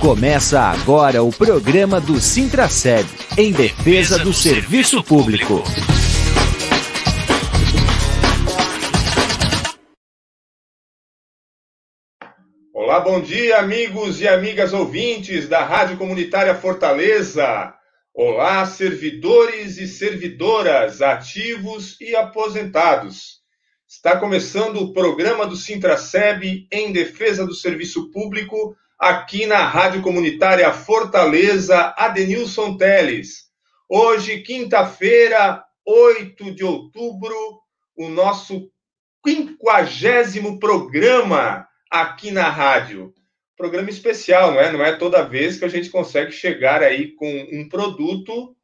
Começa agora o programa do Sintraceb, em defesa do serviço público. Olá, bom dia, amigos e amigas ouvintes da Rádio Comunitária Fortaleza. Olá, servidores e servidoras, ativos e aposentados. Está começando o programa do Sintraceb em defesa do serviço público aqui na Rádio Comunitária Fortaleza, Adenilson Teles. Hoje, quinta-feira, 8 de outubro, o nosso quinquagésimo programa aqui na rádio. Programa especial, não é? Não é toda vez que a gente consegue chegar aí com um produto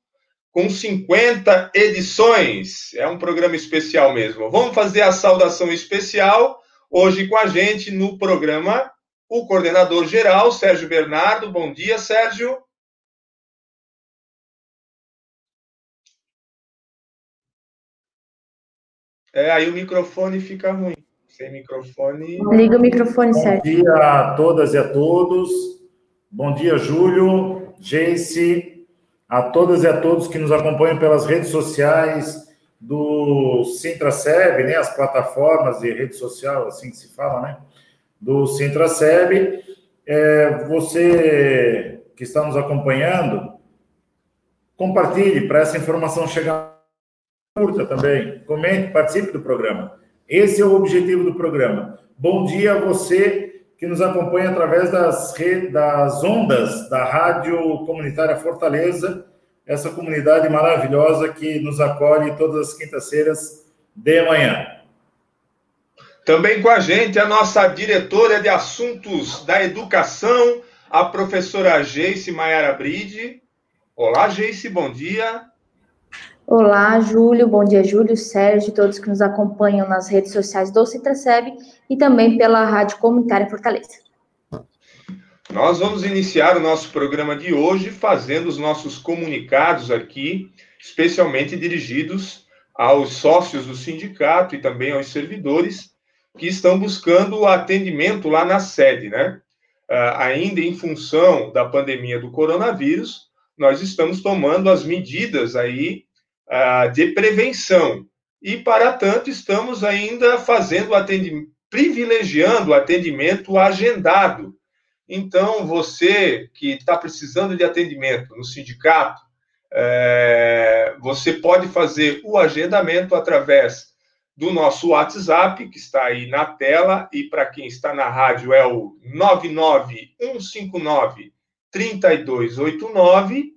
com 50 edições. É um programa especial mesmo. Vamos fazer a saudação especial hoje com a gente no programa o coordenador geral, Sérgio Bernardo. Bom dia, Sérgio. É, aí o microfone fica ruim. Sem microfone. Liga o microfone, Sérgio. Bom dia a todas e a todos. Bom dia, Júlio, Jace, a todas e a todos que nos acompanham pelas redes sociais do Sintraceb, né, as plataformas de rede social, assim que se fala, né? Do Sintraceb. É, você que está nos acompanhando, compartilhe para essa informação chegar curta também. Comente, participe do programa. Esse é o objetivo do programa. Bom dia a você que nos acompanha através das, das ondas da Rádio Comunitária Fortaleza, essa comunidade maravilhosa que nos acolhe todas as quintas-feiras de manhã. Também com a gente a nossa diretora de assuntos da educação, a professora Geice Maiara Bride. Olá, Geice, bom dia. Olá, Júlio, bom dia, Júlio, Sérgio, todos que nos acompanham nas redes sociais do Citraceb e também pela Rádio Comunitária Fortaleza. Nós vamos iniciar o nosso programa de hoje fazendo os nossos comunicados aqui, especialmente dirigidos aos sócios do sindicato e também aos servidores que estão buscando atendimento lá na sede, né? Uh, ainda em função da pandemia do coronavírus, nós estamos tomando as medidas aí uh, de prevenção. E, para tanto, estamos ainda fazendo atendimento, privilegiando o atendimento agendado. Então, você que está precisando de atendimento no sindicato, é, você pode fazer o agendamento através do nosso WhatsApp, que está aí na tela, e para quem está na rádio é o 99159 3289,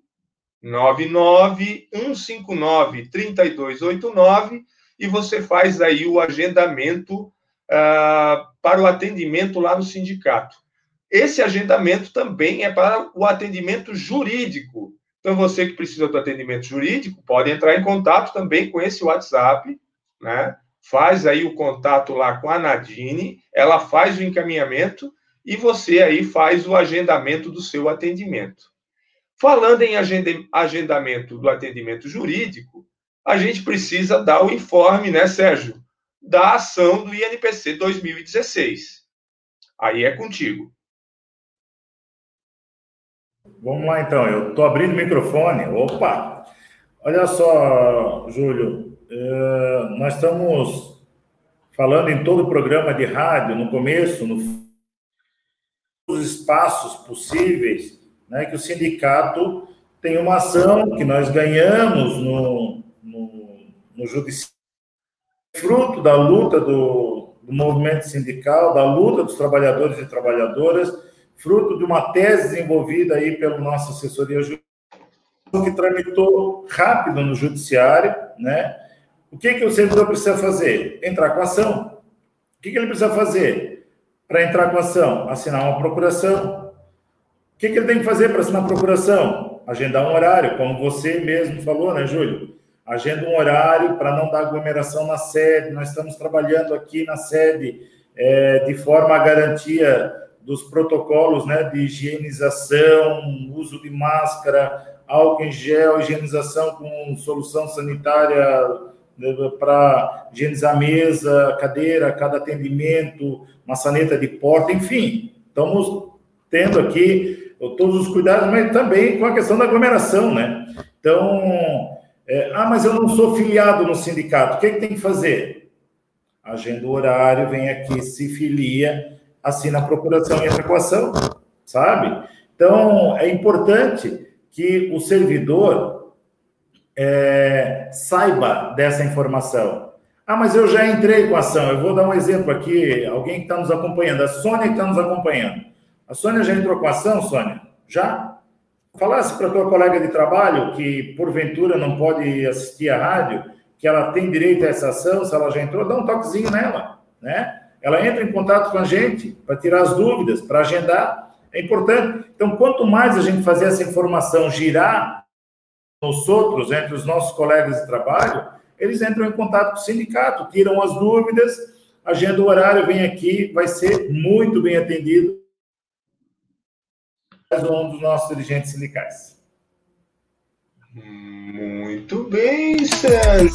99159 3289, e você faz aí o agendamento uh, para o atendimento lá no sindicato. Esse agendamento também é para o atendimento jurídico. Então, você que precisa do atendimento jurídico, pode entrar em contato também com esse WhatsApp, né? Faz aí o contato lá com a Nadine, ela faz o encaminhamento e você aí faz o agendamento do seu atendimento. Falando em agendamento do atendimento jurídico, a gente precisa dar o informe, né, Sérgio, da ação do INPC 2016. Aí é contigo. Vamos lá, então. Eu estou abrindo o microfone. Opa! Olha só, Júlio, eh, nós estamos falando em todo o programa de rádio, no começo, no os espaços possíveis, né, que o sindicato tem uma ação que nós ganhamos no, no, no judiciário, fruto da luta do, do movimento sindical, da luta dos trabalhadores e trabalhadoras, fruto de uma tese desenvolvida aí pela nossa assessoria jurídica, que tramitou rápido no judiciário, né? O que, que o servidor precisa fazer? Entrar com ação. O que, que ele precisa fazer para entrar com ação? Assinar uma procuração. O que, que ele tem que fazer para assinar a procuração? Agendar um horário, como você mesmo falou, né, Júlio? Agenda um horário para não dar aglomeração na sede. Nós estamos trabalhando aqui na sede é, de forma a garantia dos protocolos né, de higienização, uso de máscara, álcool em gel, higienização com solução sanitária para higienizar mesa, cadeira, cada atendimento, maçaneta de porta, enfim, estamos tendo aqui todos os cuidados, mas também com a questão da aglomeração, né? Então, é, ah, mas eu não sou filiado no sindicato, o que, é que tem que fazer? Agenda o horário, vem aqui, se filia, assina a procuração e a equação, sabe? Então, é importante que o servidor é, saiba dessa informação. Ah, mas eu já entrei com a ação. Eu vou dar um exemplo aqui, alguém que está nos acompanhando, a Sônia que está nos acompanhando. A Sônia já entrou com a ação, Sônia? Já? Falasse para tua colega de trabalho que, porventura, não pode assistir a rádio, que ela tem direito a essa ação, se ela já entrou, dá um toquezinho nela, né? Ela entra em contato com a gente para tirar as dúvidas, para agendar. É importante. Então, quanto mais a gente fazer essa informação girar nos outros, entre os nossos colegas de trabalho, eles entram em contato com o sindicato, tiram as dúvidas, agenda o horário, vem aqui, vai ser muito bem atendido um dos nossos dirigentes sindicais. Muito bem, Sérgio.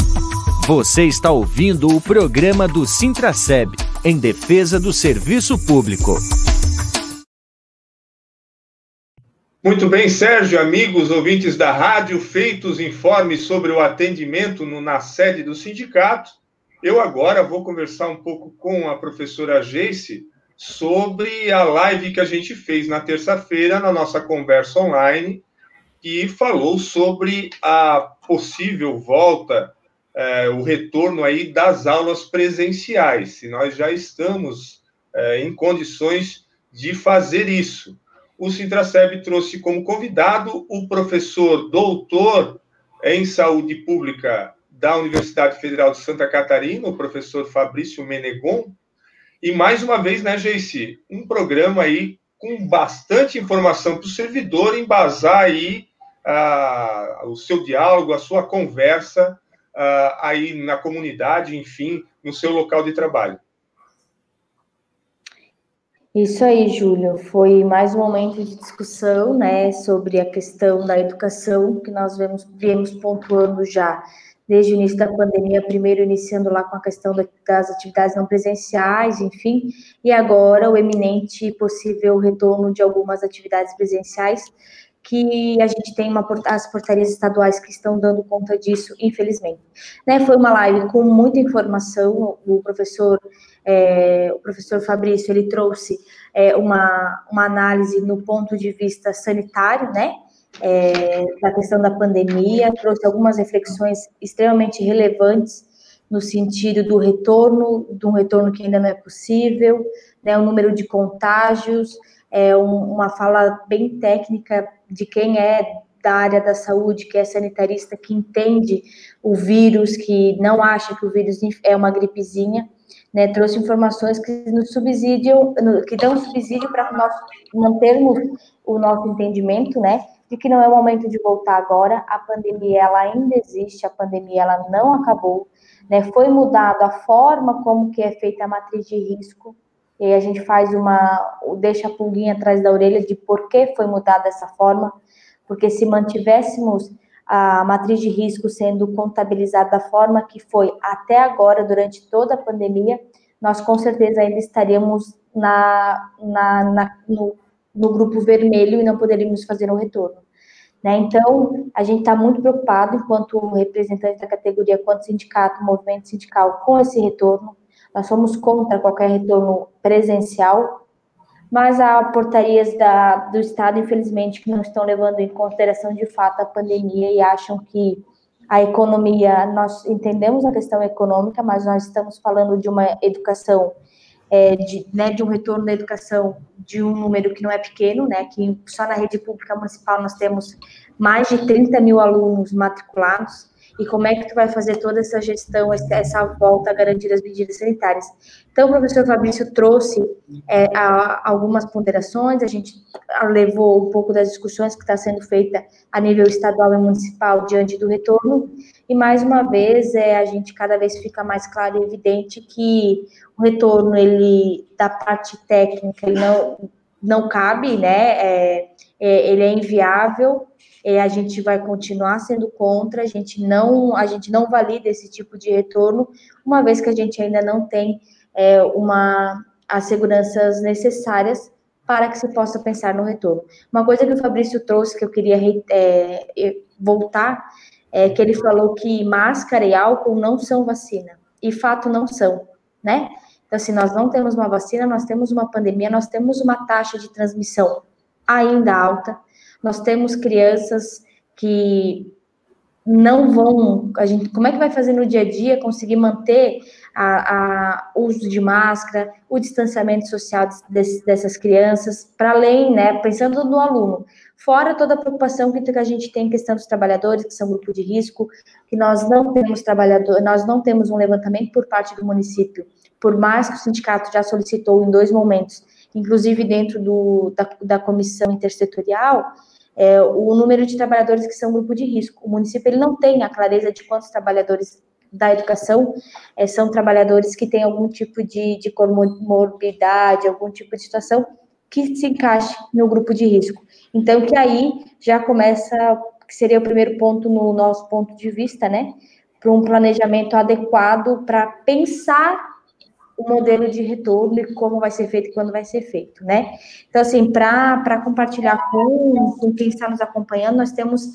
Você está ouvindo o programa do Sintraceb, em defesa do serviço público. Muito bem, Sérgio, amigos ouvintes da rádio, feitos informes sobre o atendimento no, na sede do sindicato. Eu agora vou conversar um pouco com a professora Geice sobre a live que a gente fez na terça-feira, na nossa conversa online, que falou sobre a possível volta, é, o retorno aí das aulas presenciais, se nós já estamos é, em condições de fazer isso. O Sintraceb trouxe como convidado o professor doutor em saúde pública da Universidade Federal de Santa Catarina, o professor Fabrício Menegon, e mais uma vez, né, Geici, um programa aí com bastante informação para o servidor embasar aí uh, o seu diálogo, a sua conversa uh, aí na comunidade, enfim, no seu local de trabalho. Isso aí, Júlio. Foi mais um momento de discussão, né, sobre a questão da educação que nós vemos, viemos pontuando já desde o início da pandemia, primeiro iniciando lá com a questão das atividades não presenciais, enfim, e agora o eminente possível retorno de algumas atividades presenciais, que a gente tem uma, as portarias estaduais que estão dando conta disso, infelizmente. Né, foi uma live com muita informação, o professor, é, o professor Fabrício, ele trouxe é, uma, uma análise no ponto de vista sanitário, né, é, da questão da pandemia, trouxe algumas reflexões extremamente relevantes no sentido do retorno, de um retorno que ainda não é possível, né, o número de contágios, é um, uma fala bem técnica de quem é da área da saúde, que é sanitarista, que entende o vírus, que não acha que o vírus é uma gripezinha, né, trouxe informações que nos subsidiam, que dão subsídio para nós mantermos o nosso entendimento, né, de que não é o momento de voltar agora, a pandemia ela ainda existe, a pandemia ela não acabou, né? Foi mudado a forma como que é feita a matriz de risco, e a gente faz uma, deixa a pulguinha atrás da orelha de por que foi mudada dessa forma, porque se mantivéssemos a matriz de risco sendo contabilizada da forma que foi até agora, durante toda a pandemia, nós com certeza ainda estaríamos na, na, na no no grupo vermelho e não poderíamos fazer um retorno. Né? Então, a gente está muito preocupado, enquanto representante da categoria, quanto sindicato, movimento sindical, com esse retorno. Nós somos contra qualquer retorno presencial, mas há portarias da, do Estado, infelizmente, que não estão levando em consideração de fato a pandemia e acham que a economia, nós entendemos a questão econômica, mas nós estamos falando de uma educação é, de, né, de um retorno da educação de um número que não é pequeno, né, que só na rede pública municipal nós temos mais de 30 mil alunos matriculados, e como é que tu vai fazer toda essa gestão, essa volta a garantir as medidas sanitárias. Então, o professor Fabrício trouxe é, a, algumas ponderações, a gente levou um pouco das discussões que está sendo feita a nível estadual e municipal diante do retorno, e mais uma vez é, a gente cada vez fica mais claro e evidente que o retorno, ele, da parte técnica, ele não, não cabe, né, é, é, ele é inviável, é, a gente vai continuar sendo contra, a gente não, a gente não valida esse tipo de retorno, uma vez que a gente ainda não tem é, uma, as seguranças necessárias para que se possa pensar no retorno. Uma coisa que o Fabrício trouxe que eu queria é, voltar é que ele falou que máscara e álcool não são vacina, e fato não são, né? Então, se nós não temos uma vacina, nós temos uma pandemia, nós temos uma taxa de transmissão ainda alta, nós temos crianças que não vão, a gente, como é que vai fazer no dia a dia conseguir manter a, a uso de máscara, o distanciamento social de, dessas crianças, para além, né, pensando no aluno, fora toda a preocupação que a gente tem em questão dos trabalhadores, que são grupo de risco, que nós não temos trabalhador, nós não temos um levantamento por parte do município, por mais que o sindicato já solicitou em dois momentos, inclusive dentro do, da, da comissão intersetorial, é, o número de trabalhadores que são grupo de risco. O município ele não tem a clareza de quantos trabalhadores da educação é, são trabalhadores que têm algum tipo de, de comorbidade, algum tipo de situação que se encaixe no grupo de risco. Então, que aí já começa, que seria o primeiro ponto no nosso ponto de vista, né? Para um planejamento adequado para pensar o modelo de retorno e como vai ser feito e quando vai ser feito, né? Então, assim, para compartilhar com, com quem está nos acompanhando, nós temos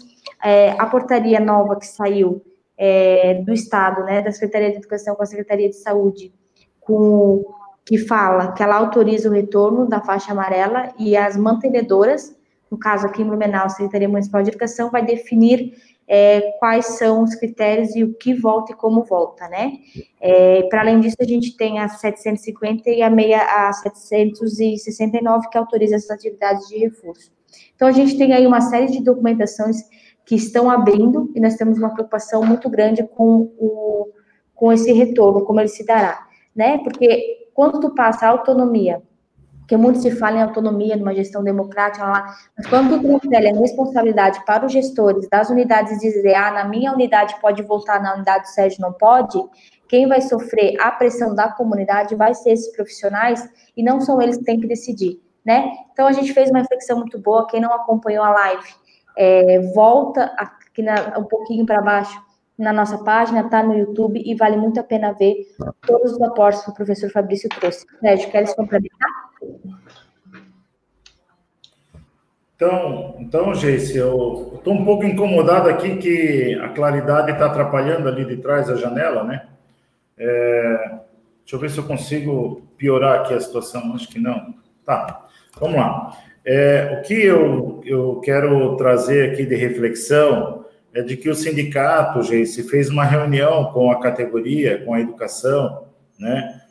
é, a portaria nova que saiu é, do Estado, né, da Secretaria de Educação com a Secretaria de Saúde, com, que fala que ela autoriza o retorno da faixa amarela e as mantenedoras, no caso aqui em Blumenau, a Secretaria Municipal de Educação vai definir é, quais são os critérios e o que volta e como volta, né? É, Para além disso, a gente tem a 750 e a, meia, a 769, que autoriza essas atividades de reforço. Então, a gente tem aí uma série de documentações que estão abrindo e nós temos uma preocupação muito grande com, o, com esse retorno, como ele se dará, né? Porque quando tu passa a autonomia porque muito se fala em autonomia numa gestão democrática lá, mas quando tu transfere a responsabilidade para os gestores das unidades dizer, ah, na minha unidade pode voltar, na unidade do Sérgio não pode, quem vai sofrer a pressão da comunidade vai ser esses profissionais e não são eles que têm que decidir, né? Então a gente fez uma reflexão muito boa, quem não acompanhou a live, é, volta aqui na, um pouquinho para baixo na nossa página, está no YouTube e vale muito a pena ver todos os aportes que o professor Fabrício trouxe. Sérgio, queres complementar? Então, então Geice, eu estou um pouco incomodado aqui que a claridade está atrapalhando ali de trás da janela, né? É, deixa eu ver se eu consigo piorar aqui a situação. Acho que não. Tá, vamos lá. É, o que eu, eu quero trazer aqui de reflexão é de que o sindicato, Geice, fez uma reunião com a categoria, com a educação, né?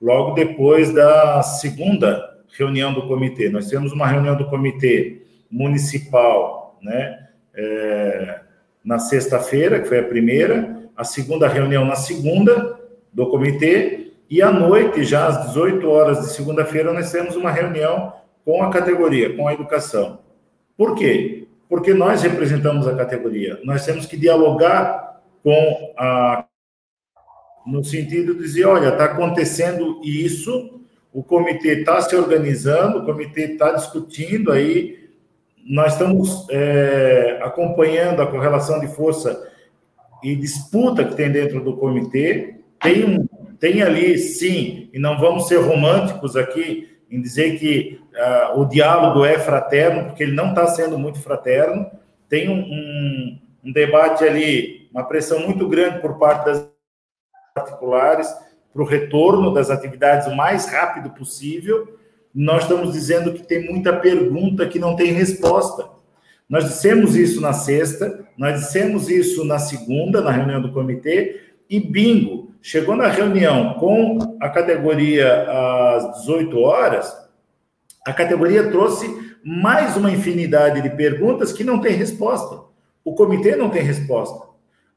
Logo depois da segunda reunião do comitê. Nós temos uma reunião do comitê municipal, né? É, na sexta-feira, que foi a primeira, a segunda reunião na segunda do comitê, e à noite, já às 18 horas de segunda-feira, nós temos uma reunião com a categoria, com a educação. Por quê? Porque nós representamos a categoria, nós temos que dialogar com a. no sentido de dizer: olha, está acontecendo isso, o comitê está se organizando, o comitê está discutindo aí nós estamos é, acompanhando a correlação de força e disputa que tem dentro do comitê. Tem, tem ali, sim, e não vamos ser românticos aqui em dizer que uh, o diálogo é fraterno, porque ele não está sendo muito fraterno. Tem um, um, um debate ali, uma pressão muito grande por parte das particulares para o retorno das atividades o mais rápido possível nós estamos dizendo que tem muita pergunta que não tem resposta. Nós dissemos isso na sexta, nós dissemos isso na segunda, na reunião do comitê, e bingo, chegou na reunião com a categoria às 18 horas, a categoria trouxe mais uma infinidade de perguntas que não tem resposta. O comitê não tem resposta.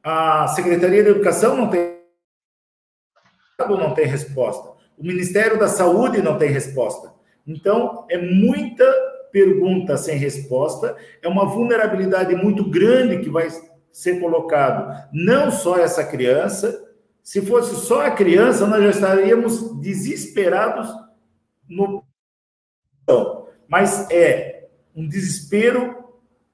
A Secretaria de Educação não tem não tem resposta. O Ministério da Saúde não tem resposta. Então, é muita pergunta sem resposta, é uma vulnerabilidade muito grande que vai ser colocado não só essa criança, se fosse só a criança, nós já estaríamos desesperados no mas é um desespero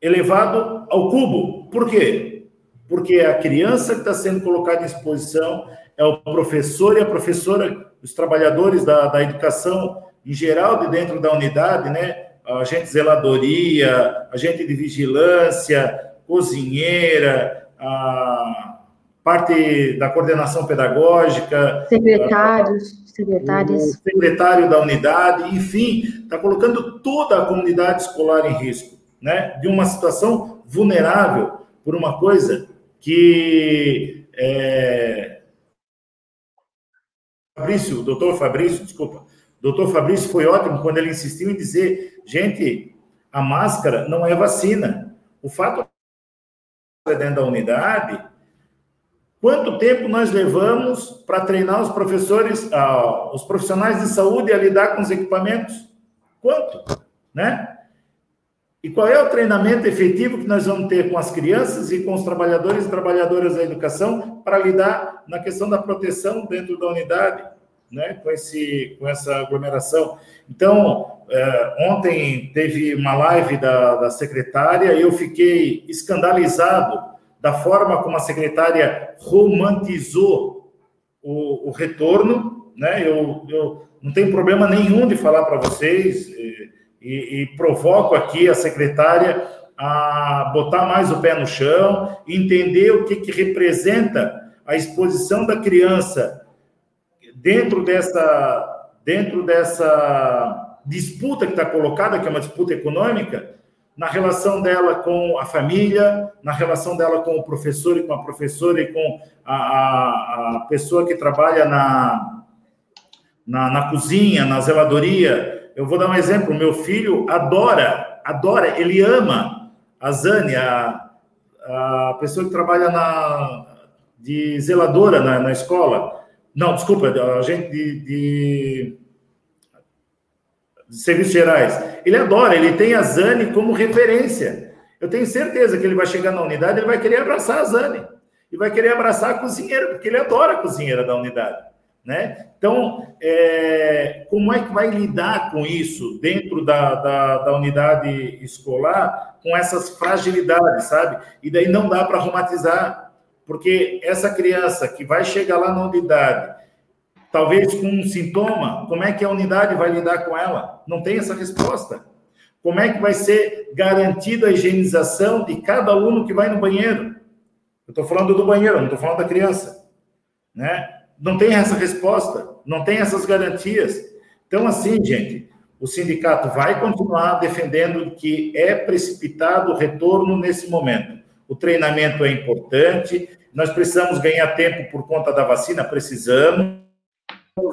elevado ao cubo. Por quê? Porque a criança que está sendo colocada em exposição é o professor e a professora, os trabalhadores da, da educação em geral de dentro da unidade, né? Agente de zeladoria, agente de vigilância, cozinheira, a parte da coordenação pedagógica, secretários, secretárias, o secretário da unidade, enfim, está colocando toda a comunidade escolar em risco, né? De uma situação vulnerável por uma coisa que é... Fabrício, doutor Fabrício, desculpa, doutor Fabrício foi ótimo quando ele insistiu em dizer, gente, a máscara não é vacina. O fato é dentro da unidade Quanto tempo nós levamos para treinar os professores, ah, os profissionais de saúde a lidar com os equipamentos? Quanto? Né? E qual é o treinamento efetivo que nós vamos ter com as crianças e com os trabalhadores e trabalhadoras da educação para lidar na questão da proteção dentro da unidade, né? com, esse, com essa aglomeração? Então, é, ontem teve uma live da, da secretária e eu fiquei escandalizado da forma como a secretária romantizou o, o retorno, né? Eu, eu não tenho problema nenhum de falar para vocês e, e, e provoco aqui a secretária a botar mais o pé no chão, entender o que, que representa a exposição da criança dentro dessa, dentro dessa disputa que está colocada, que é uma disputa econômica, na relação dela com a família, na relação dela com o professor e com a professora e com a, a, a pessoa que trabalha na, na, na, cozinha, na zeladoria. Eu vou dar um exemplo: meu filho adora, adora, ele ama a Zane, a, a pessoa que trabalha na, de zeladora na, na escola. Não, desculpa, a gente de, de de serviços gerais. Ele adora, ele tem a Zane como referência. Eu tenho certeza que ele vai chegar na unidade, ele vai querer abraçar a Zane. E vai querer abraçar a cozinheira, porque ele adora a cozinheira da unidade. Né? Então, é, como é que vai lidar com isso dentro da, da, da, unidade escolar, com essas fragilidades, sabe? E daí não dá para romantizar, porque essa criança que vai chegar lá na unidade talvez com um sintoma, como é que a unidade vai lidar com ela? Não tem essa resposta. Como é que vai ser garantida a higienização de cada aluno que vai no banheiro? Eu estou falando do banheiro, não estou falando da criança. Né? Não tem essa resposta, não tem essas garantias. Então, assim, gente, o sindicato vai continuar defendendo que é precipitado o retorno nesse momento. O treinamento é importante, nós precisamos ganhar tempo por conta da vacina, precisamos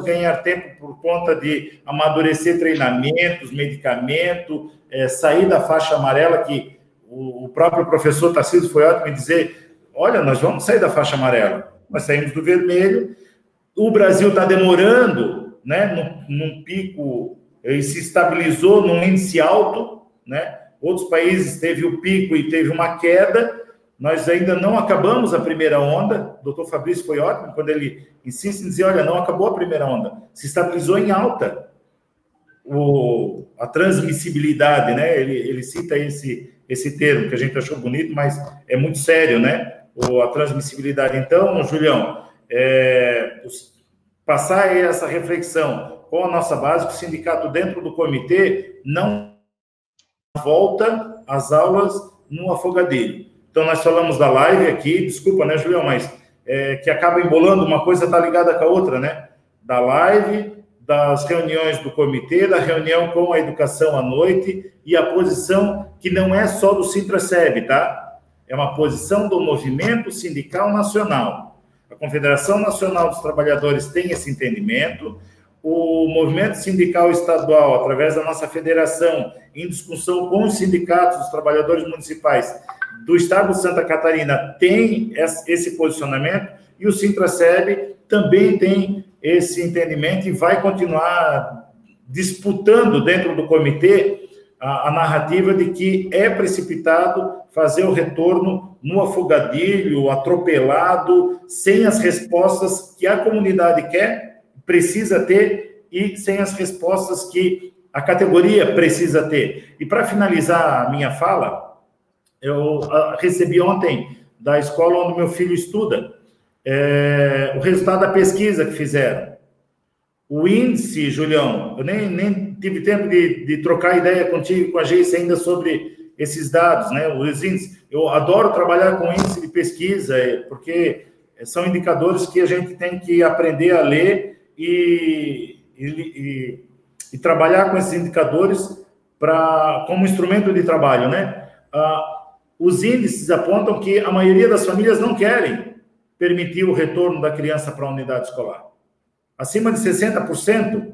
ganhar tempo por conta de amadurecer treinamentos, medicamento, é, sair da faixa amarela, que o, o próprio professor Tarcísio foi ótimo em dizer, olha, nós vamos sair da faixa amarela, nós saímos do vermelho, o Brasil está demorando, né, num, num pico, ele se estabilizou num índice alto, né, outros países teve o pico e teve uma queda, nós ainda não acabamos a primeira onda. O doutor Fabrício foi ótimo quando ele insiste em dizer: olha, não acabou a primeira onda, se estabilizou em alta. O, a transmissibilidade, né? Ele, ele cita esse, esse termo que a gente achou bonito, mas é muito sério, né? O, a transmissibilidade. Então, Julião, é, passar essa reflexão com a nossa base, que o sindicato dentro do comitê não volta às aulas no afogadeiro então, nós falamos da live aqui, desculpa, né, Julião, mas é, que acaba embolando, uma coisa está ligada com a outra, né? Da live, das reuniões do comitê, da reunião com a educação à noite e a posição que não é só do Sintra-SEB, tá? É uma posição do movimento sindical nacional. A Confederação Nacional dos Trabalhadores tem esse entendimento, o movimento sindical estadual, através da nossa federação, em discussão com os sindicatos dos trabalhadores municipais, do Estado de Santa Catarina tem esse posicionamento e o Sintraceb também tem esse entendimento e vai continuar disputando dentro do comitê a, a narrativa de que é precipitado fazer o retorno no afogadilho, atropelado, sem as respostas que a comunidade quer, precisa ter e sem as respostas que a categoria precisa ter. E para finalizar a minha fala, eu ah, recebi ontem da escola onde meu filho estuda é, o resultado da pesquisa que fizeram. o índice, Julião, eu nem, nem tive tempo de, de trocar ideia contigo com a Geice ainda sobre esses dados, né? Os índices. Eu adoro trabalhar com índice de pesquisa, é, porque são indicadores que a gente tem que aprender a ler e, e, e, e trabalhar com esses indicadores para como instrumento de trabalho, né? Ah, os índices apontam que a maioria das famílias não querem permitir o retorno da criança para a unidade escolar acima de 60%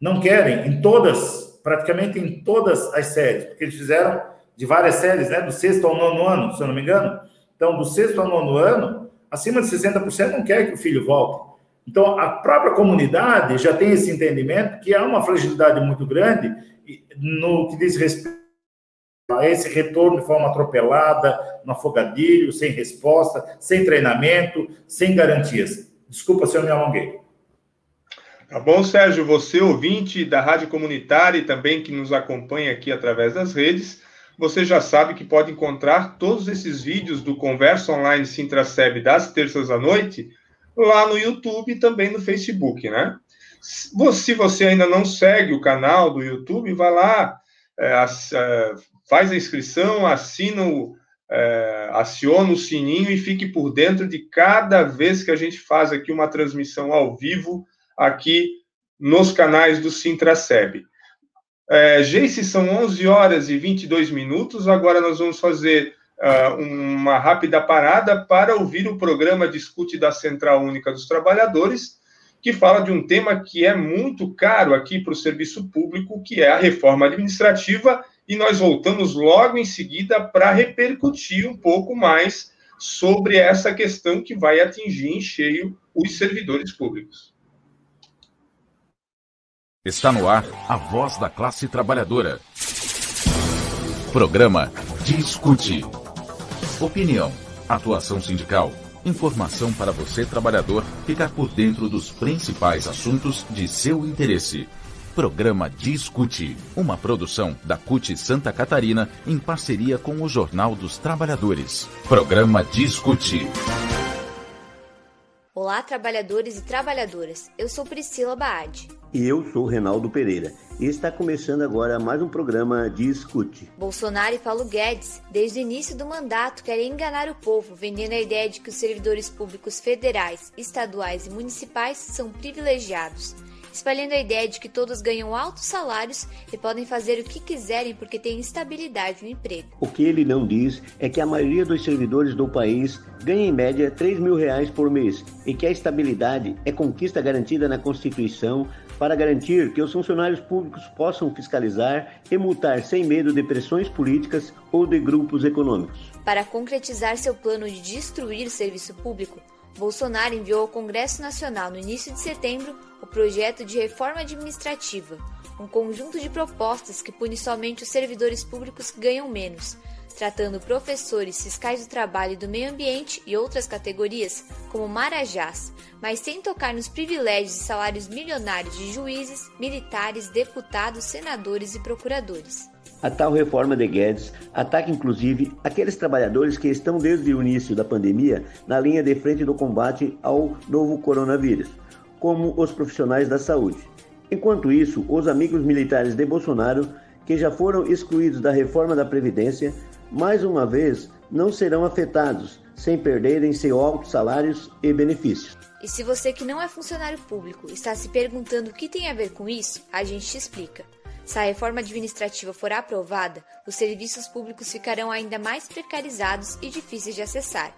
não querem, em todas, praticamente em todas as séries, porque eles fizeram de várias séries, né, do sexto ao nono ano, se eu não me engano. Então, do sexto ao nono ano, acima de 60% não quer que o filho volte. Então, a própria comunidade já tem esse entendimento que há uma fragilidade muito grande no que diz respeito esse retorno de forma atropelada, no afogadilho, sem resposta, sem treinamento, sem garantias. Desculpa se eu me alonguei. Tá bom, Sérgio, você ouvinte da Rádio Comunitária e também que nos acompanha aqui através das redes, você já sabe que pode encontrar todos esses vídeos do Conversa Online Sintraceb das terças à noite lá no YouTube e também no Facebook, né? Se você ainda não segue o canal do YouTube, vai lá, é, é, faz a inscrição, assina o, é, aciona o sininho e fique por dentro de cada vez que a gente faz aqui uma transmissão ao vivo aqui nos canais do Sintraceb. É, Geice, são 11 horas e 22 minutos. Agora nós vamos fazer uh, uma rápida parada para ouvir o programa Discute da Central Única dos Trabalhadores, que fala de um tema que é muito caro aqui para o serviço público, que é a reforma administrativa, e nós voltamos logo em seguida para repercutir um pouco mais sobre essa questão que vai atingir em cheio os servidores públicos. Está no ar a voz da classe trabalhadora. Programa Discute. Opinião, atuação sindical, informação para você trabalhador ficar por dentro dos principais assuntos de seu interesse. Programa Discute, uma produção da CUT Santa Catarina em parceria com o Jornal dos Trabalhadores. Programa Discute. Olá, trabalhadores e trabalhadoras. Eu sou Priscila Baade. E eu sou Renaldo Pereira. E está começando agora mais um programa Discute. Bolsonaro e Paulo Guedes, desde o início do mandato, querem enganar o povo, vendendo a ideia de que os servidores públicos federais, estaduais e municipais são privilegiados espalhando a ideia de que todos ganham altos salários e podem fazer o que quiserem porque têm estabilidade no emprego. O que ele não diz é que a maioria dos servidores do país ganha em média 3 mil reais por mês e que a estabilidade é conquista garantida na Constituição para garantir que os funcionários públicos possam fiscalizar e multar sem medo de pressões políticas ou de grupos econômicos. Para concretizar seu plano de destruir o serviço público, Bolsonaro enviou ao Congresso Nacional no início de setembro o projeto de reforma administrativa, um conjunto de propostas que pune somente os servidores públicos que ganham menos, tratando professores, fiscais do trabalho e do meio ambiente e outras categorias como marajás, mas sem tocar nos privilégios e salários milionários de juízes, militares, deputados, senadores e procuradores. A tal reforma de Guedes ataca inclusive aqueles trabalhadores que estão desde o início da pandemia na linha de frente do combate ao novo coronavírus, como os profissionais da saúde. Enquanto isso, os amigos militares de Bolsonaro, que já foram excluídos da reforma da Previdência, mais uma vez não serão afetados, sem perderem seus altos salários e benefícios. E se você que não é funcionário público está se perguntando o que tem a ver com isso, a gente te explica. Se a reforma administrativa for aprovada, os serviços públicos ficarão ainda mais precarizados e difíceis de acessar.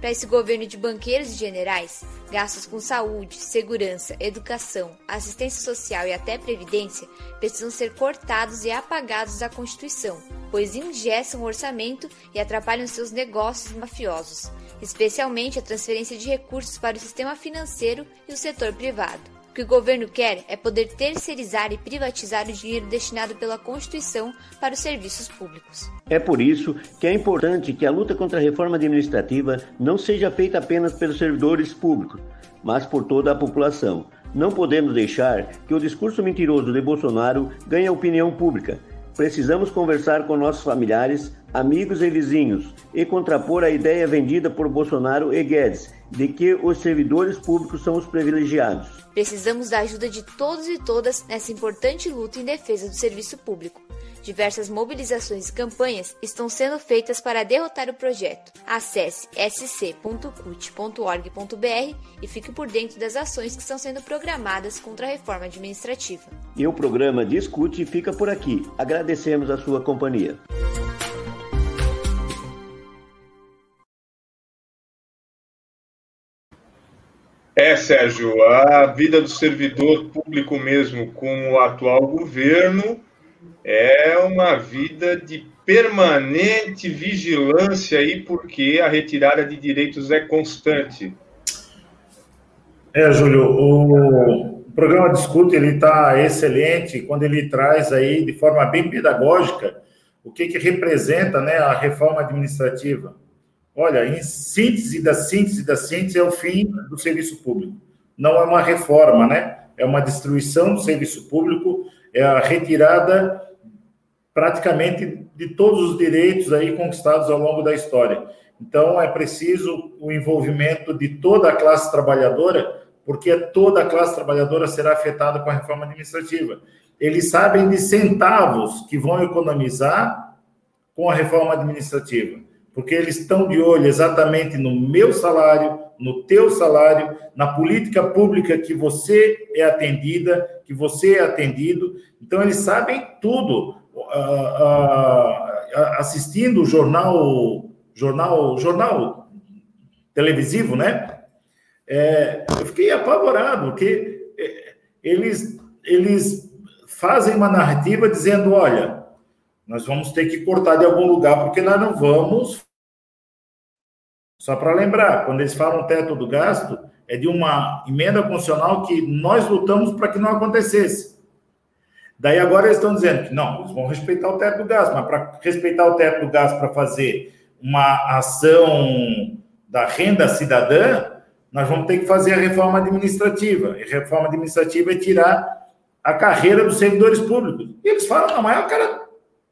Para esse governo de banqueiros e generais, gastos com saúde, segurança, educação, assistência social e até previdência precisam ser cortados e apagados da Constituição, pois ingessam o orçamento e atrapalham seus negócios mafiosos, especialmente a transferência de recursos para o sistema financeiro e o setor privado. O que o governo quer é poder terceirizar e privatizar o dinheiro destinado pela Constituição para os serviços públicos. É por isso que é importante que a luta contra a reforma administrativa não seja feita apenas pelos servidores públicos, mas por toda a população. Não podemos deixar que o discurso mentiroso de Bolsonaro ganhe a opinião pública. Precisamos conversar com nossos familiares, amigos e vizinhos e contrapor a ideia vendida por Bolsonaro e Guedes de que os servidores públicos são os privilegiados. Precisamos da ajuda de todos e todas nessa importante luta em defesa do serviço público. Diversas mobilizações e campanhas estão sendo feitas para derrotar o projeto. Acesse sc.cut.org.br e fique por dentro das ações que estão sendo programadas contra a reforma administrativa. E o programa Discute fica por aqui. Agradecemos a sua companhia. Sérgio, a vida do servidor público mesmo com o atual governo é uma vida de permanente vigilância aí, porque a retirada de direitos é constante. É, Júlio, o programa Discute ele está excelente quando ele traz aí de forma bem pedagógica o que, que representa né, a reforma administrativa. Olha, em síntese da síntese da síntese é o fim do serviço público. Não é uma reforma, né? É uma destruição do serviço público, é a retirada praticamente de todos os direitos aí conquistados ao longo da história. Então, é preciso o envolvimento de toda a classe trabalhadora, porque toda a classe trabalhadora será afetada com a reforma administrativa. Eles sabem de centavos que vão economizar com a reforma administrativa, porque eles estão de olho exatamente no meu salário, no teu salário, na política pública que você é atendida, que você é atendido. Então, eles sabem tudo assistindo o jornal, jornal, jornal televisivo, né? É, eu fiquei apavorado, porque é, eles, eles fazem uma narrativa dizendo, olha, nós vamos ter que cortar de algum lugar, porque nós não vamos. Só para lembrar, quando eles falam teto do gasto, é de uma emenda constitucional que nós lutamos para que não acontecesse. Daí agora eles estão dizendo que não, eles vão respeitar o teto do gasto, mas para respeitar o teto do gasto para fazer uma ação da renda cidadã, nós vamos ter que fazer a reforma administrativa. E reforma administrativa é tirar a carreira dos servidores públicos. E eles falam, é o cara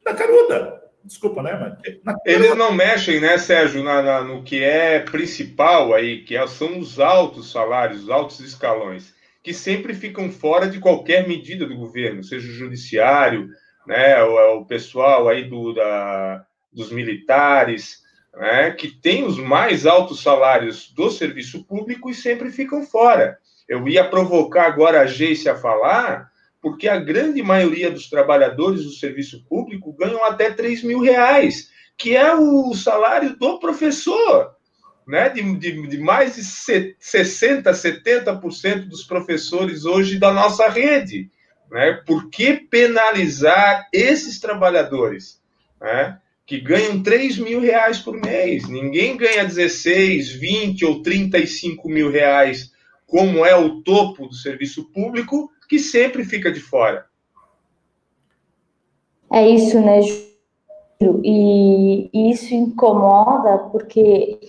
da caruda. Desculpa, né? Mas... Eles não mexem, né, Sérgio, na, na, no que é principal aí, que é, são os altos salários, os altos escalões que sempre ficam fora de qualquer medida do governo, seja o judiciário, né, o, o pessoal aí do, da, dos militares, né, que tem os mais altos salários do serviço público e sempre ficam fora. Eu ia provocar agora a Geice a falar, porque a grande maioria dos trabalhadores do serviço público ganham até 3 mil reais, que é o salário do professor né, de, de, de mais de 60%, 70% dos professores hoje da nossa rede. Né? Por que penalizar esses trabalhadores? Né? Que ganham 3 mil reais por mês. Ninguém ganha 16, 20 ou 35 mil reais, como é o topo do serviço público, que sempre fica de fora. É isso, né, Júlio? E isso incomoda porque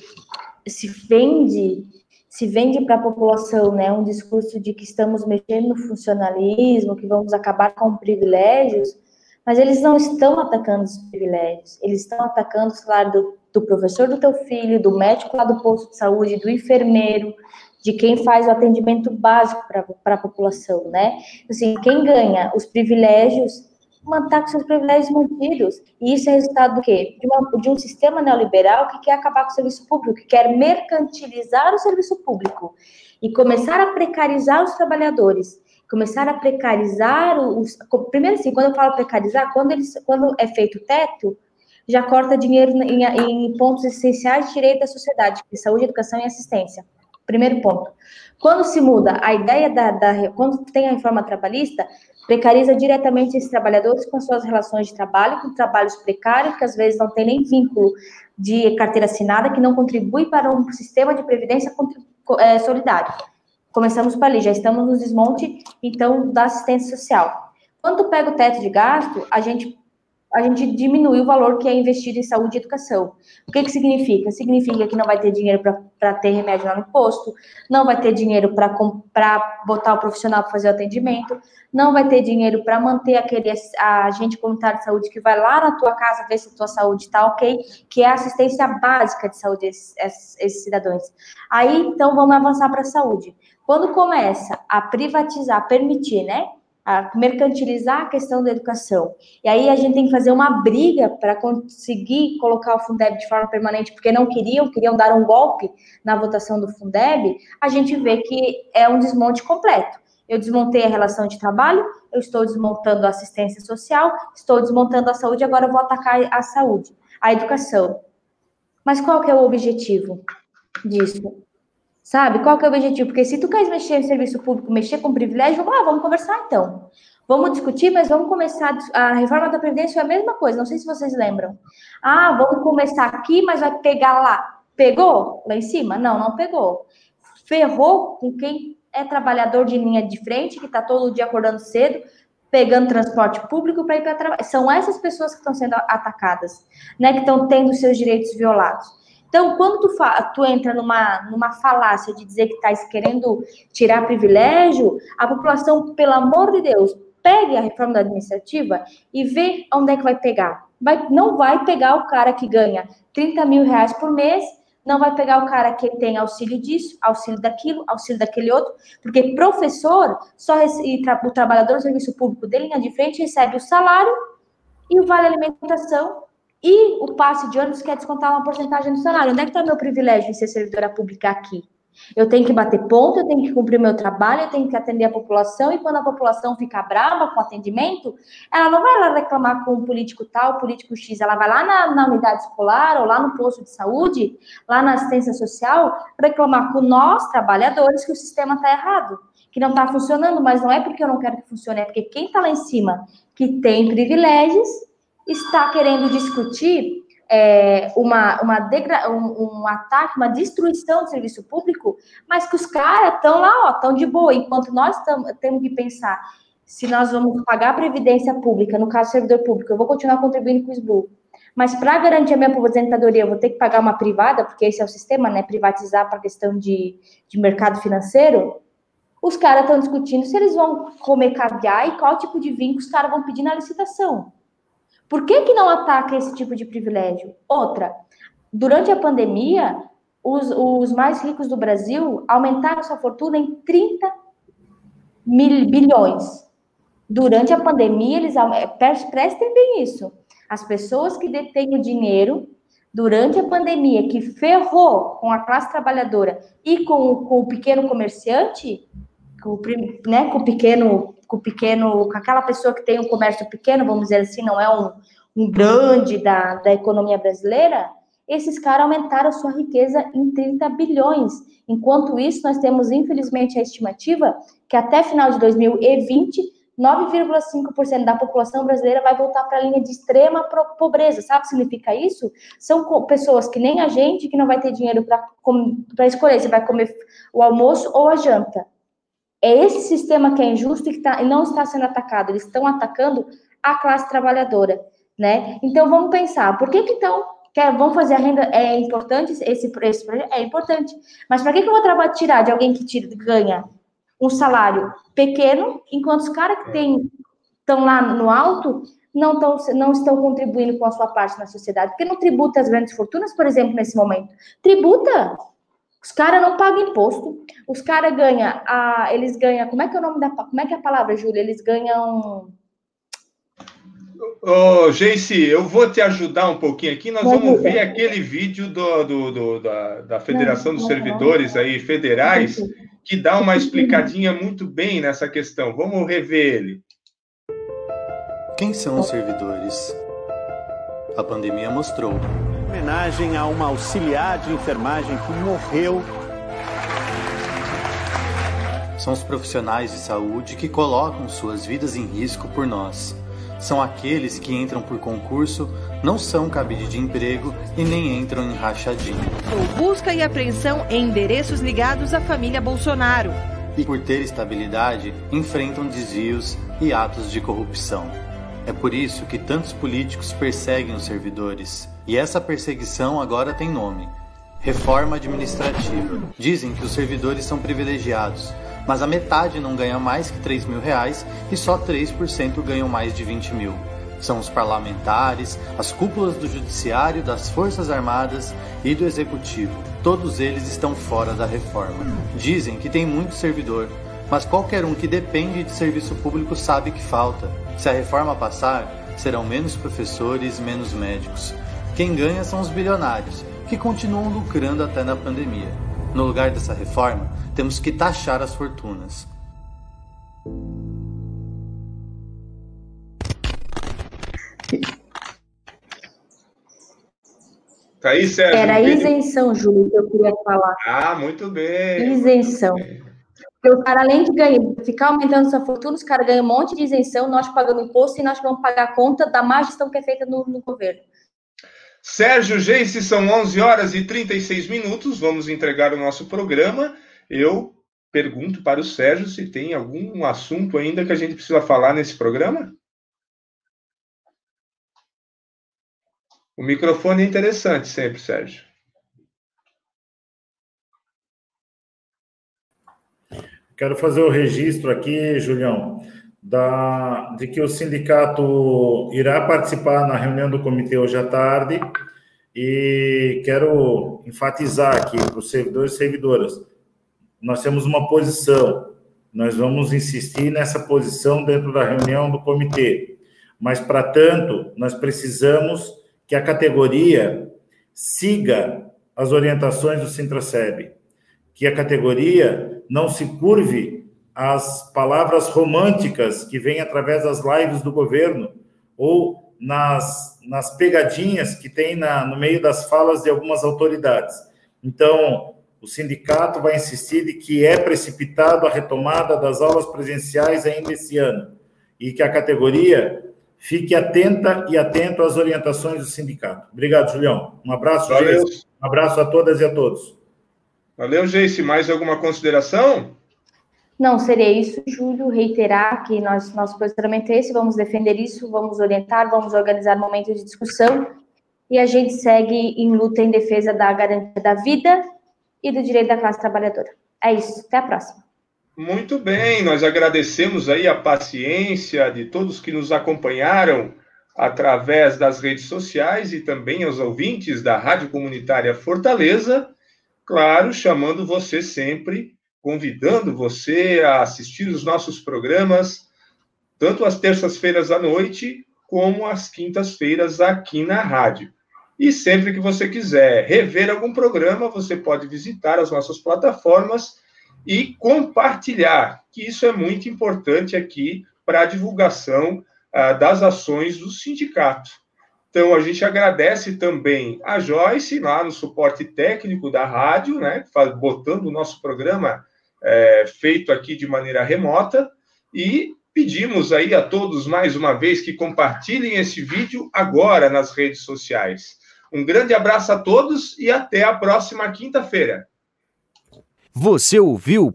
se vende se vende para a população né, um discurso de que estamos mexendo no funcionalismo, que vamos acabar com privilégios, mas eles não estão atacando os privilégios, eles estão atacando o salário do, do professor do teu filho, do médico lá do posto de saúde, do enfermeiro, de quem faz o atendimento básico para a população, né? Assim, quem ganha os privilégios manter com seus privilégios mantidos. E isso é resultado do quê? De, uma, de, um sistema neoliberal que quer acabar com o serviço público, que quer mercantilizar o serviço público e começar a precarizar os trabalhadores. Começar a precarizar os. Primeiro, assim, quando eu falo precarizar, quando, eles, quando é feito o teto, já corta dinheiro em, em pontos essenciais de direito da sociedade, que é saúde, educação e assistência. Primeiro ponto. Quando se muda a ideia da, da, quando tem a reforma trabalhista, precariza diretamente esses trabalhadores com suas relações de trabalho, com trabalhos precários, que às vezes não tem nem vínculo de carteira assinada, que não contribui para um sistema de previdência é, solidário. Começamos por ali, já estamos no desmonte, então, da assistência social. Quando pega o teto de gasto, a gente a gente diminui o valor que é investido em saúde e educação. O que, que significa? Significa que não vai ter dinheiro para ter remédio lá no posto, não vai ter dinheiro para botar o profissional para fazer o atendimento, não vai ter dinheiro para manter aquele agente comunitário de saúde que vai lá na tua casa ver se a tua saúde está ok, que é a assistência básica de saúde esses, esses cidadãos. Aí, então, vamos avançar para a saúde. Quando começa a privatizar, permitir, né? A mercantilizar a questão da educação. E aí a gente tem que fazer uma briga para conseguir colocar o Fundeb de forma permanente, porque não queriam, queriam dar um golpe na votação do Fundeb, a gente vê que é um desmonte completo. Eu desmontei a relação de trabalho, eu estou desmontando a assistência social, estou desmontando a saúde, agora eu vou atacar a saúde, a educação. Mas qual que é o objetivo disso? Sabe? Qual que é o objetivo? Porque se tu queres mexer no serviço público, mexer com privilégio, vamos lá, vamos conversar então. Vamos discutir, mas vamos começar. A reforma da Previdência é a mesma coisa, não sei se vocês lembram. Ah, vamos começar aqui, mas vai pegar lá. Pegou lá em cima? Não, não pegou. Ferrou com quem é trabalhador de linha de frente, que está todo dia acordando cedo, pegando transporte público para ir para trabalhar. São essas pessoas que estão sendo atacadas, né? Que estão tendo seus direitos violados. Então, quando tu, tu entra numa, numa falácia de dizer que está querendo tirar privilégio, a população, pelo amor de Deus, pegue a reforma administrativa e vê onde é que vai pegar. Vai, não vai pegar o cara que ganha 30 mil reais por mês, não vai pegar o cara que tem auxílio disso, auxílio daquilo, auxílio daquele outro, porque professor só e tra, o trabalhador do serviço público de linha de frente recebe o salário e o vale alimentação e o passe de ônibus quer descontar uma porcentagem do salário. Onde é que está meu privilégio em ser servidora pública aqui? Eu tenho que bater ponto, eu tenho que cumprir meu trabalho, eu tenho que atender a população, e quando a população fica brava com o atendimento, ela não vai lá reclamar com o político tal, político X, ela vai lá na, na unidade escolar ou lá no posto de saúde, lá na assistência social, reclamar com nós, trabalhadores, que o sistema está errado, que não está funcionando, mas não é porque eu não quero que funcione, é porque quem está lá em cima, que tem privilégios, está querendo discutir é, uma, uma degra um, um, ataque, uma destruição do serviço público, mas que os caras estão lá, estão de boa, enquanto nós temos que pensar se nós vamos pagar a previdência pública, no caso servidor público, eu vou continuar contribuindo com o SBU, mas para garantir a minha aposentadoria, eu vou ter que pagar uma privada, porque esse é o sistema, né? Privatizar para questão de, de mercado financeiro. Os caras estão discutindo se eles vão comer caviar e qual tipo de vinho os caras vão pedir na licitação. Por que, que não ataca esse tipo de privilégio? Outra, durante a pandemia, os, os mais ricos do Brasil aumentaram sua fortuna em 30 mil, bilhões. Durante a pandemia, eles prestem bem isso. As pessoas que detêm o dinheiro durante a pandemia, que ferrou com a classe trabalhadora e com, com o pequeno comerciante, com né, com o pequeno com o pequeno, com aquela pessoa que tem um comércio pequeno, vamos dizer assim, não é um, um grande da, da economia brasileira, esses caras aumentaram sua riqueza em 30 bilhões. Enquanto isso, nós temos, infelizmente, a estimativa que até final de 2020, 9,5% da população brasileira vai voltar para a linha de extrema pobreza. Sabe o que significa isso? São pessoas que nem a gente, que não vai ter dinheiro para escolher se vai comer o almoço ou a janta. É esse sistema que é injusto e que tá, não está sendo atacado. Eles estão atacando a classe trabalhadora, né? Então vamos pensar, por que que então quer, vamos fazer a renda é importante esse esse é importante, mas para que que eu vou tirar de alguém que tira, ganha um salário pequeno, enquanto os caras que têm estão lá no alto não, tão, não estão contribuindo com a sua parte na sociedade, porque não tributa as grandes fortunas, por exemplo, nesse momento. Tributa, os caras não pagam imposto. Os caras ganham, a, eles ganham, como é que é o nome da, como é que é a palavra, Júlia? Eles ganham... Ô, oh, Geice, eu vou te ajudar um pouquinho aqui. Nós vamos ver aquele vídeo do, do, do da, da, Federação dos Servidores aí federais que dá uma explicadinha muito bem nessa questão. Vamos rever ele. Quem são os servidores? A pandemia mostrou homenagem a uma auxiliar de enfermagem que morreu. São os profissionais de saúde que colocam suas vidas em risco por nós. São aqueles que entram por concurso, não são cabide de emprego e nem entram em rachadinha. Por busca e apreensão em endereços ligados à família Bolsonaro. E por ter estabilidade, enfrentam desvios e atos de corrupção. É por isso que tantos políticos perseguem os servidores. E essa perseguição agora tem nome: reforma administrativa. Dizem que os servidores são privilegiados, mas a metade não ganha mais que 3 mil reais e só 3% ganham mais de 20 mil. São os parlamentares, as cúpulas do Judiciário, das Forças Armadas e do Executivo. Todos eles estão fora da reforma. Dizem que tem muito servidor, mas qualquer um que depende de serviço público sabe que falta. Se a reforma passar, serão menos professores, menos médicos. Quem ganha são os bilionários, que continuam lucrando até na pandemia. No lugar dessa reforma, temos que taxar as fortunas. Tá aí, Sérgio. Era isenção, Júlio, que eu queria falar. Ah, muito bem. Isenção. Porque o cara, além de ganhar, ficar aumentando sua fortuna, os caras ganham um monte de isenção, nós pagamos imposto e nós vamos pagar a conta da má gestão que é feita no, no governo. Sérgio Geice, são 11 horas e 36 minutos, vamos entregar o nosso programa. Eu pergunto para o Sérgio se tem algum assunto ainda que a gente precisa falar nesse programa. O microfone é interessante sempre, Sérgio. Quero fazer o registro aqui, Julião, da, de que o sindicato irá participar na reunião do comitê hoje à tarde e quero enfatizar aqui para os servidores e servidoras, nós temos uma posição, nós vamos insistir nessa posição dentro da reunião do comitê, mas, para tanto, nós precisamos que a categoria siga as orientações do Sintraceb, que a categoria não se curve às palavras românticas que vêm através das lives do governo ou nas, nas pegadinhas que tem na, no meio das falas de algumas autoridades. Então, o sindicato vai insistir de que é precipitado a retomada das aulas presenciais ainda esse ano e que a categoria fique atenta e atento às orientações do sindicato. Obrigado, Julião. Um abraço, Valeu. Um abraço a todas e a todos. Valeu, Geice. Mais alguma consideração? Não, seria isso, Júlio, reiterar que nós, nosso posicionamento é esse, vamos defender isso, vamos orientar, vamos organizar momentos de discussão e a gente segue em luta em defesa da garantia da vida e do direito da classe trabalhadora. É isso, até a próxima. Muito bem, nós agradecemos aí a paciência de todos que nos acompanharam através das redes sociais e também aos ouvintes da Rádio Comunitária Fortaleza claro, chamando você sempre, convidando você a assistir os nossos programas, tanto às terças-feiras à noite, como às quintas-feiras aqui na rádio. E sempre que você quiser rever algum programa, você pode visitar as nossas plataformas e compartilhar, que isso é muito importante aqui para a divulgação ah, das ações do sindicato. Então, a gente agradece também a Joyce, lá no suporte técnico da rádio, né, botando o nosso programa é, feito aqui de maneira remota, e pedimos aí a todos, mais uma vez, que compartilhem esse vídeo agora nas redes sociais. Um grande abraço a todos e até a próxima quinta-feira. Você ouviu